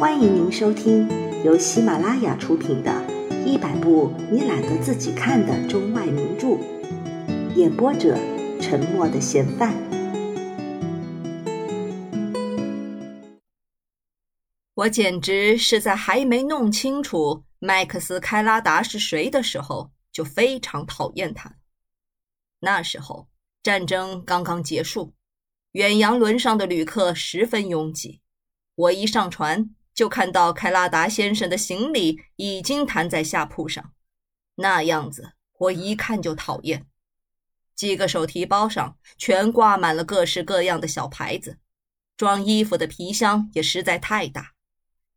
欢迎您收听由喜马拉雅出品的《一百部你懒得自己看的中外名著》，演播者：沉默的嫌犯。我简直是在还没弄清楚麦克斯·开拉达是谁的时候，就非常讨厌他。那时候战争刚刚结束，远洋轮上的旅客十分拥挤。我一上船。就看到开拉达先生的行李已经摊在下铺上，那样子我一看就讨厌。几个手提包上全挂满了各式各样的小牌子，装衣服的皮箱也实在太大。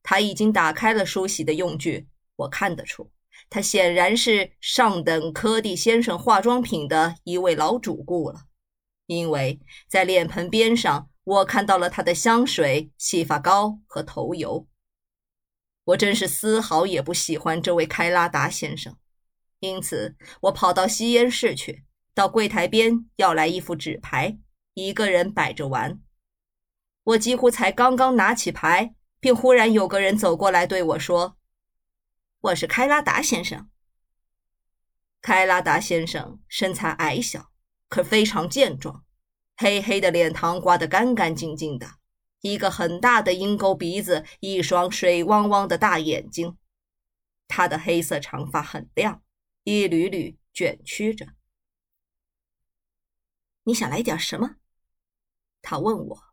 他已经打开了梳洗的用具，我看得出他显然是上等柯蒂先生化妆品的一位老主顾了，因为在脸盆边上我看到了他的香水、洗发膏和头油。我真是丝毫也不喜欢这位开拉达先生，因此我跑到吸烟室去，到柜台边要来一副纸牌，一个人摆着玩。我几乎才刚刚拿起牌，便忽然有个人走过来对我说：“我是开拉达先生。”开拉达先生身材矮小，可非常健壮，黑黑的脸膛刮得干干净净的。一个很大的鹰钩鼻子，一双水汪汪的大眼睛，他的黑色长发很亮，一缕缕卷曲着。你想来点什么？他问我。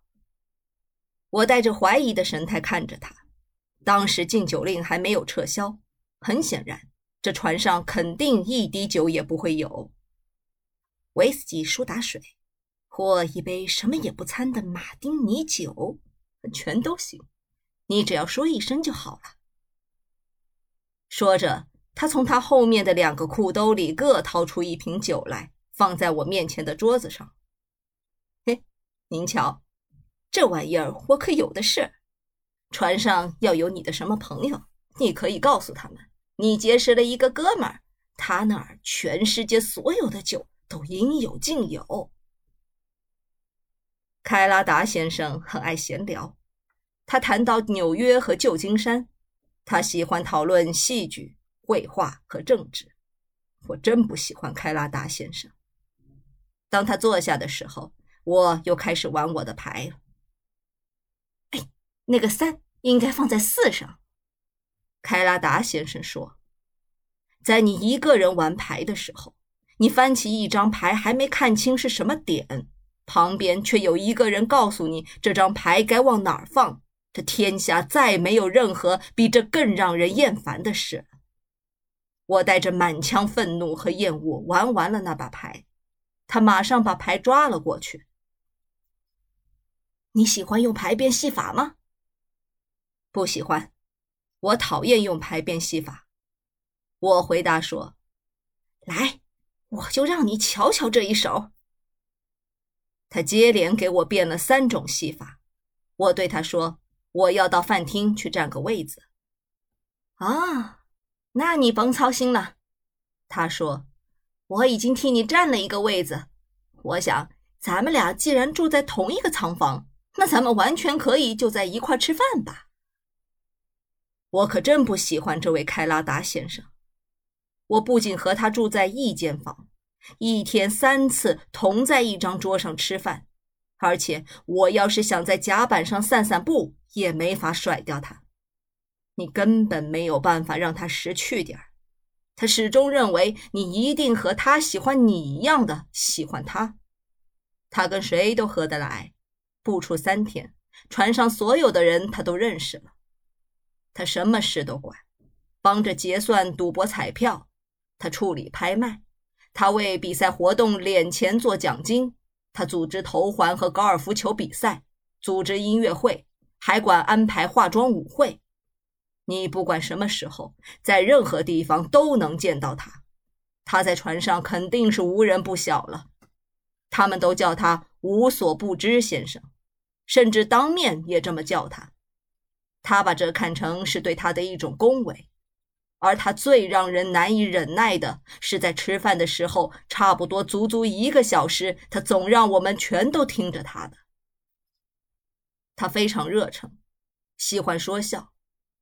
我带着怀疑的神态看着他。当时禁酒令还没有撤销，很显然，这船上肯定一滴酒也不会有。威士忌苏打水。或一杯什么也不掺的马丁尼酒，全都行，你只要说一声就好了。说着，他从他后面的两个裤兜里各掏出一瓶酒来，放在我面前的桌子上。嘿，您瞧，这玩意儿我可有的是。船上要有你的什么朋友，你可以告诉他们，你结识了一个哥们儿，他那儿全世界所有的酒都应有尽有。开拉达先生很爱闲聊，他谈到纽约和旧金山，他喜欢讨论戏剧、绘画和政治。我真不喜欢开拉达先生。当他坐下的时候，我又开始玩我的牌了。哎，那个三应该放在四上。开拉达先生说，在你一个人玩牌的时候，你翻起一张牌还没看清是什么点。旁边却有一个人告诉你这张牌该往哪儿放，这天下再没有任何比这更让人厌烦的事。我带着满腔愤怒和厌恶玩完了那把牌，他马上把牌抓了过去。你喜欢用牌变戏法吗？不喜欢，我讨厌用牌变戏法。我回答说：“来，我就让你瞧瞧这一手。”他接连给我变了三种戏法，我对他说：“我要到饭厅去占个位子。”啊，那你甭操心了。他说：“我已经替你占了一个位子。我想，咱们俩既然住在同一个仓房，那咱们完全可以就在一块吃饭吧。”我可真不喜欢这位开拉达先生。我不仅和他住在一间房。一天三次同在一张桌上吃饭，而且我要是想在甲板上散散步，也没法甩掉他。你根本没有办法让他识趣点。他始终认为你一定和他喜欢你一样的喜欢他。他跟谁都合得来。不出三天，船上所有的人他都认识了。他什么事都管，帮着结算赌博彩票，他处理拍卖。他为比赛活动敛钱做奖金，他组织头环和高尔夫球比赛，组织音乐会，还管安排化妆舞会。你不管什么时候，在任何地方都能见到他。他在船上肯定是无人不晓了，他们都叫他无所不知先生，甚至当面也这么叫他。他把这看成是对他的一种恭维。而他最让人难以忍耐的是，在吃饭的时候，差不多足足一个小时，他总让我们全都听着他的。他非常热诚，喜欢说笑，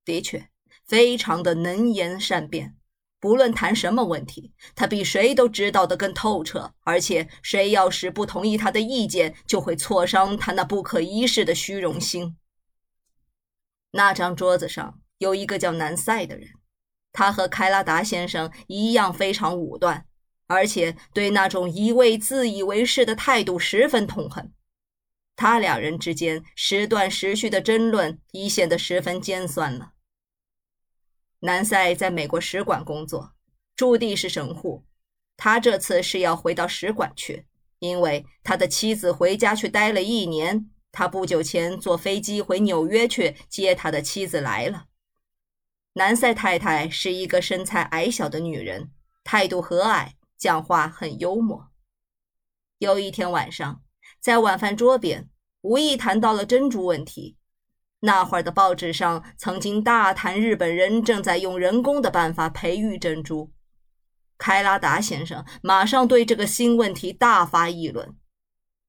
的确非常的能言善辩。不论谈什么问题，他比谁都知道的更透彻。而且，谁要是不同意他的意见，就会挫伤他那不可一世的虚荣心。那张桌子上有一个叫南塞的人，他和开拉达先生一样非常武断，而且对那种一味自以为是的态度十分痛恨。他两人之间时断时续的争论已显得十分尖酸了。南塞在美国使馆工作，驻地是神户。他这次是要回到使馆去，因为他的妻子回家去待了一年。他不久前坐飞机回纽约去接他的妻子来了。南塞太太是一个身材矮小的女人，态度和蔼，讲话很幽默。有一天晚上，在晚饭桌边，无意谈到了珍珠问题。那会儿的报纸上曾经大谈日本人正在用人工的办法培育珍珠，开拉达先生马上对这个新问题大发议论。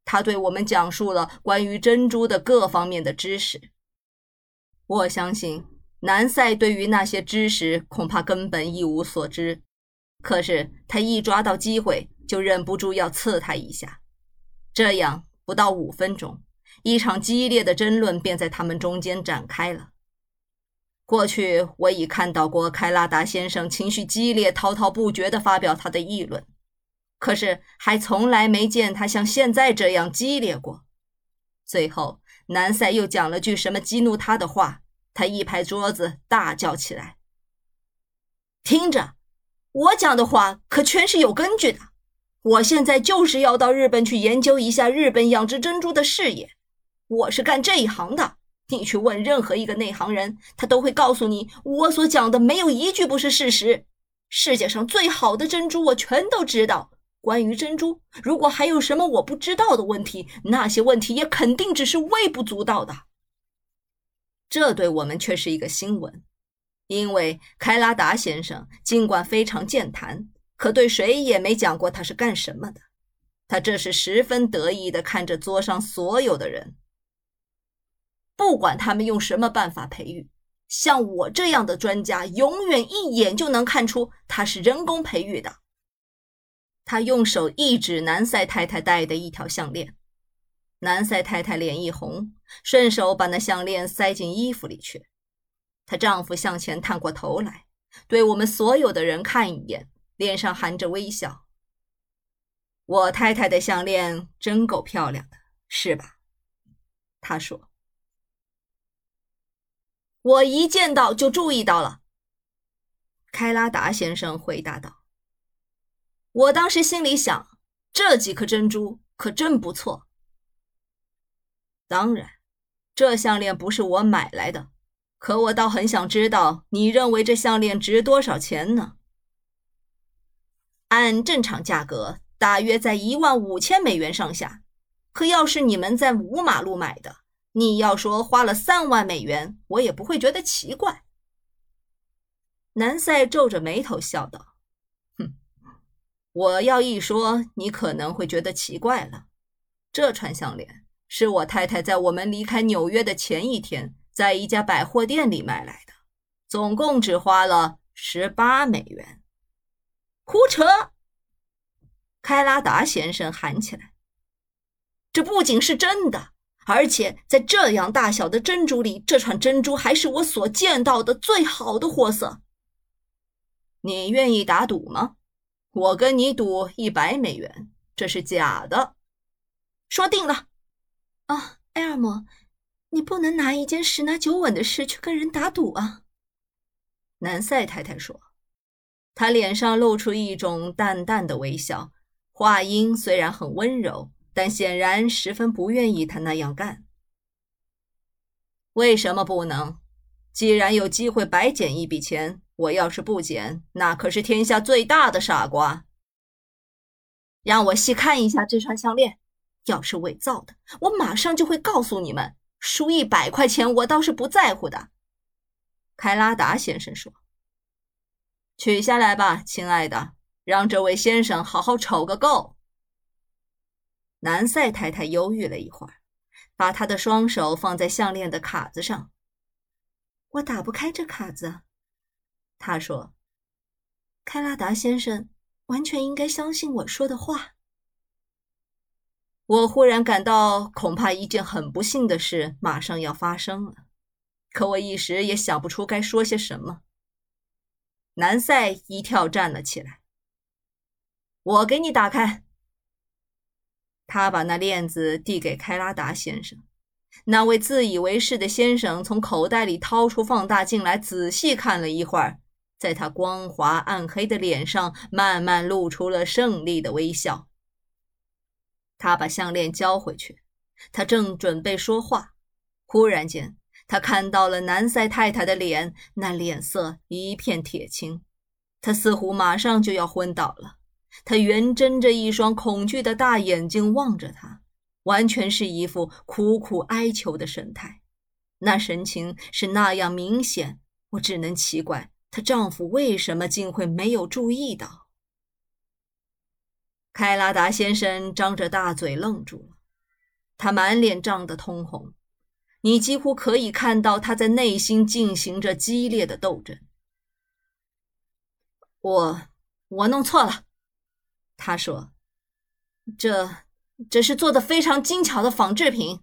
他对我们讲述了关于珍珠的各方面的知识。我相信南塞对于那些知识恐怕根本一无所知，可是他一抓到机会就忍不住要刺他一下。这样不到五分钟。一场激烈的争论便在他们中间展开了。过去我已看到过开拉达先生情绪激烈、滔滔不绝地发表他的议论，可是还从来没见他像现在这样激烈过。最后，南塞又讲了句什么激怒他的话，他一拍桌子，大叫起来：“听着，我讲的话可全是有根据的。我现在就是要到日本去研究一下日本养殖珍珠的事业。”我是干这一行的，你去问任何一个内行人，他都会告诉你，我所讲的没有一句不是事实。世界上最好的珍珠，我全都知道。关于珍珠，如果还有什么我不知道的问题，那些问题也肯定只是微不足道的。这对我们却是一个新闻，因为开拉达先生尽管非常健谈，可对谁也没讲过他是干什么的。他这是十分得意地看着桌上所有的人。不管他们用什么办法培育，像我这样的专家，永远一眼就能看出他是人工培育的。他用手一指南塞太太戴的一条项链，南塞太太脸一红，顺手把那项链塞进衣服里去。她丈夫向前探过头来，对我们所有的人看一眼，脸上含着微笑。我太太的项链真够漂亮的，是吧？他说。我一见到就注意到了，开拉达先生回答道。我当时心里想，这几颗珍珠可真不错。当然，这项链不是我买来的，可我倒很想知道，你认为这项链值多少钱呢？按正常价格，大约在一万五千美元上下。可要是你们在五马路买的，你要说花了三万美元，我也不会觉得奇怪。南塞皱着眉头笑道：“哼，我要一说，你可能会觉得奇怪了。这串项链是我太太在我们离开纽约的前一天，在一家百货店里买来的，总共只花了十八美元。”胡扯！开拉达先生喊起来：“这不仅是真的。”而且在这样大小的珍珠里，这串珍珠还是我所见到的最好的货色。你愿意打赌吗？我跟你赌一百美元，这是假的。说定了。啊，埃尔摩，你不能拿一件十拿九稳的事去跟人打赌啊。南塞太太说，她脸上露出一种淡淡的微笑，话音虽然很温柔。但显然十分不愿意他那样干。为什么不能？既然有机会白捡一笔钱，我要是不捡，那可是天下最大的傻瓜。让我细看一下这串项链，要是伪造的，我马上就会告诉你们。输一百块钱，我倒是不在乎的。凯拉达先生说：“取下来吧，亲爱的，让这位先生好好瞅个够。”南塞太太犹豫了一会儿，把她的双手放在项链的卡子上。我打不开这卡子。”他说：“开拉达先生完全应该相信我说的话。”我忽然感到，恐怕一件很不幸的事马上要发生了，可我一时也想不出该说些什么。南塞一跳站了起来：“我给你打开。”他把那链子递给开拉达先生。那位自以为是的先生从口袋里掏出放大镜来，仔细看了一会儿，在他光滑暗黑的脸上慢慢露出了胜利的微笑。他把项链交回去，他正准备说话，忽然间，他看到了南塞太太的脸，那脸色一片铁青，他似乎马上就要昏倒了。他圆睁着一双恐惧的大眼睛望着他。完全是一副苦苦哀求的神态，那神情是那样明显，我只能奇怪她丈夫为什么竟会没有注意到。开拉达先生张着大嘴愣住了，他满脸涨得通红，你几乎可以看到他在内心进行着激烈的斗争。我我弄错了，他说，这。这是做的非常精巧的仿制品，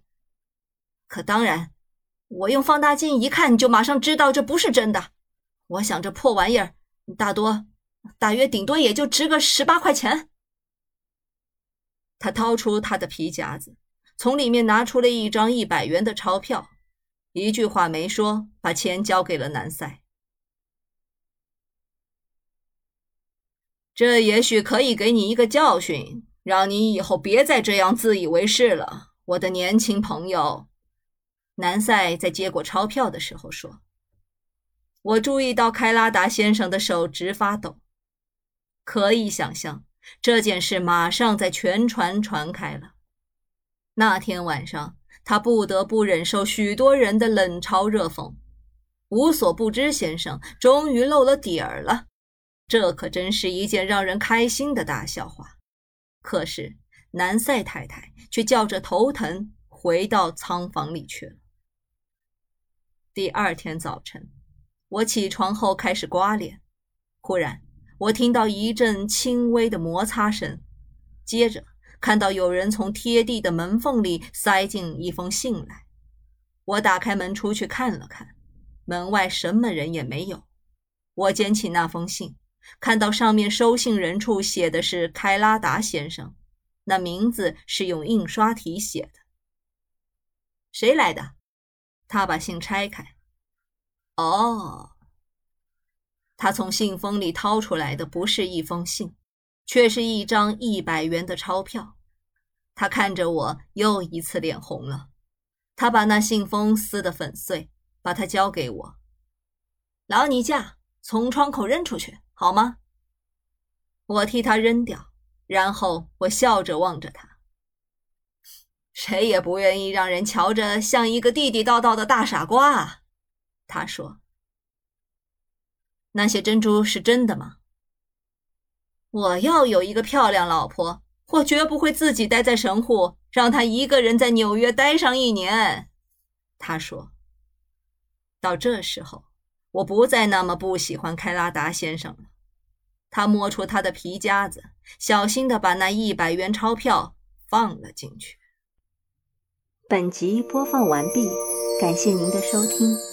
可当然，我用放大镜一看就马上知道这不是真的。我想这破玩意儿，大多大约顶多也就值个十八块钱。他掏出他的皮夹子，从里面拿出了一张一百元的钞票，一句话没说，把钱交给了南塞。这也许可以给你一个教训。让你以后别再这样自以为是了，我的年轻朋友。南塞在接过钞票的时候说：“我注意到开拉达先生的手直发抖，可以想象这件事马上在全船传开了。那天晚上，他不得不忍受许多人的冷嘲热讽。无所不知先生终于露了底儿了，这可真是一件让人开心的大笑话。”可是南塞太太却叫着头疼，回到仓房里去了。第二天早晨，我起床后开始刮脸，忽然我听到一阵轻微的摩擦声，接着看到有人从贴地的门缝里塞进一封信来。我打开门出去看了看，门外什么人也没有。我捡起那封信。看到上面收信人处写的是开拉达先生，那名字是用印刷体写的。谁来的？他把信拆开。哦，他从信封里掏出来的不是一封信，却是一张一百元的钞票。他看着我，又一次脸红了。他把那信封撕得粉碎，把它交给我。劳尼架，从窗口扔出去。好吗？我替他扔掉，然后我笑着望着他。谁也不愿意让人瞧着像一个地地道道的大傻瓜啊！他说：“那些珍珠是真的吗？”我要有一个漂亮老婆，我绝不会自己待在神户，让她一个人在纽约待上一年。他说。到这时候。我不再那么不喜欢开拉达先生了。他摸出他的皮夹子，小心地把那一百元钞票放了进去。本集播放完毕，感谢您的收听。